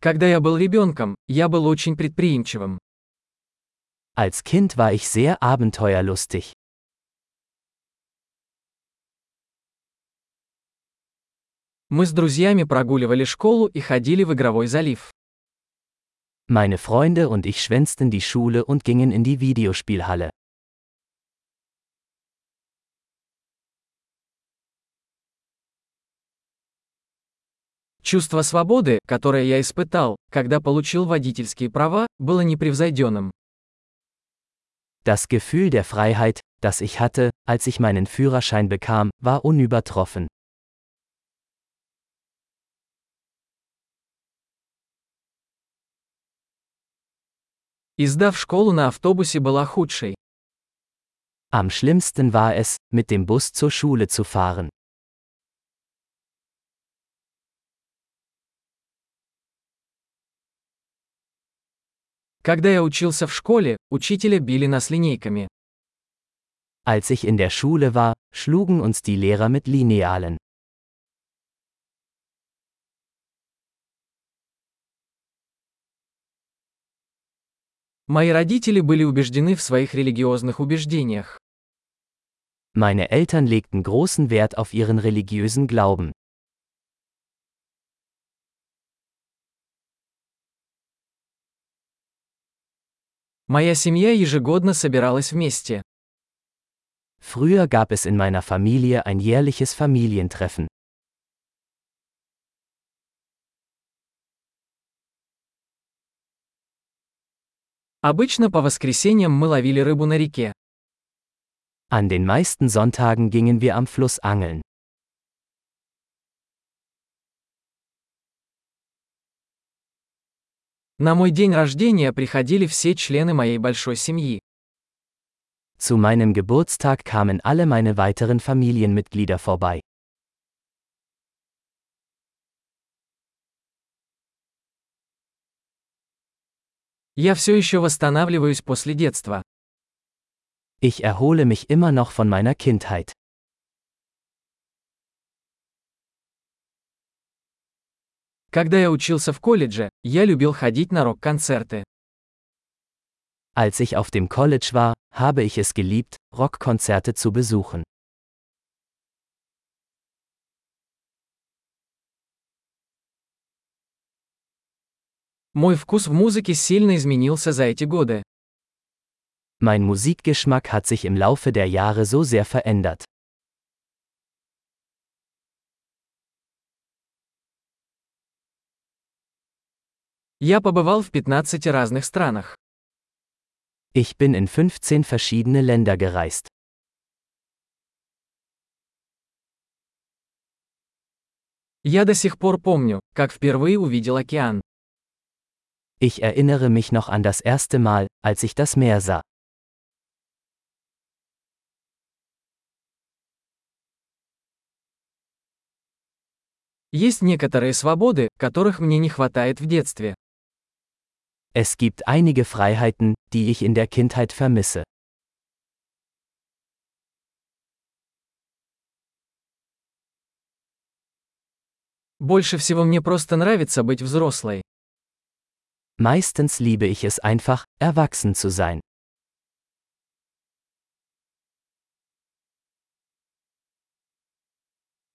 Когда я был ребенком, я был очень предприимчивым. Als Kind war ich sehr abenteuerlustig. Мы с друзьями прогуливали школу и ходили в игровой залив. Meine Freunde und ich schwänzten die Schule und gingen in die Videospielhalle. Чувство свободы, которое я испытал, когда получил водительские права, было непревзойденным. Das Gefühl der Freiheit, das ich hatte, als ich meinen Führerschein bekam, war unübertroffen. И сдав школу на автобусе была худшей. Am schlimmsten war es, mit dem Bus zur Schule zu fahren. Когда я учился в школе, учителя били нас линейками. Als ich in der Schule war, schlugen uns die Lehrer mit Linealen. Мои родители были убеждены в своих религиозных убеждениях. Meine Eltern legten großen Wert auf ihren religiösen Glauben. Моя семья ежегодно собиралась вместе. Früher gab es in meiner Familie ein jährliches Familientreffen. Обычно по воскресеньям мы ловили рыбу на реке. An den meisten Sonntagen gingen wir am Fluss angeln. На мой день рождения приходили все члены моей большой семьи. Zu meinem Geburtstag kamen alle meine weiteren Familienmitglieder vorbei. Я все еще восстанавливаюсь после детства. Ich erhole mich immer noch von meiner Kindheit. Когда я учился в колледже, я любил ходить на рок-концерты. Als ich auf dem College war, habe ich es geliebt, Rockkonzerte zu besuchen. Мой вкус в музыке сильно изменился за эти годы. Mein Musikgeschmack hat sich im Laufe der Jahre so sehr verändert. Я побывал в 15 разных странах. Ich bin in 15 verschiedene Länder gereist. Я до сих пор помню, как впервые увидел океан. Ich erinnere mich noch an das erste Mal, als ich das Meer sah. Есть некоторые свободы, которых мне не хватает в детстве. Es gibt einige Freiheiten, die ich in der Kindheit vermisse. Больше всего мне просто нравится быть взрослой. Meistens liebe ich es einfach, erwachsen zu sein.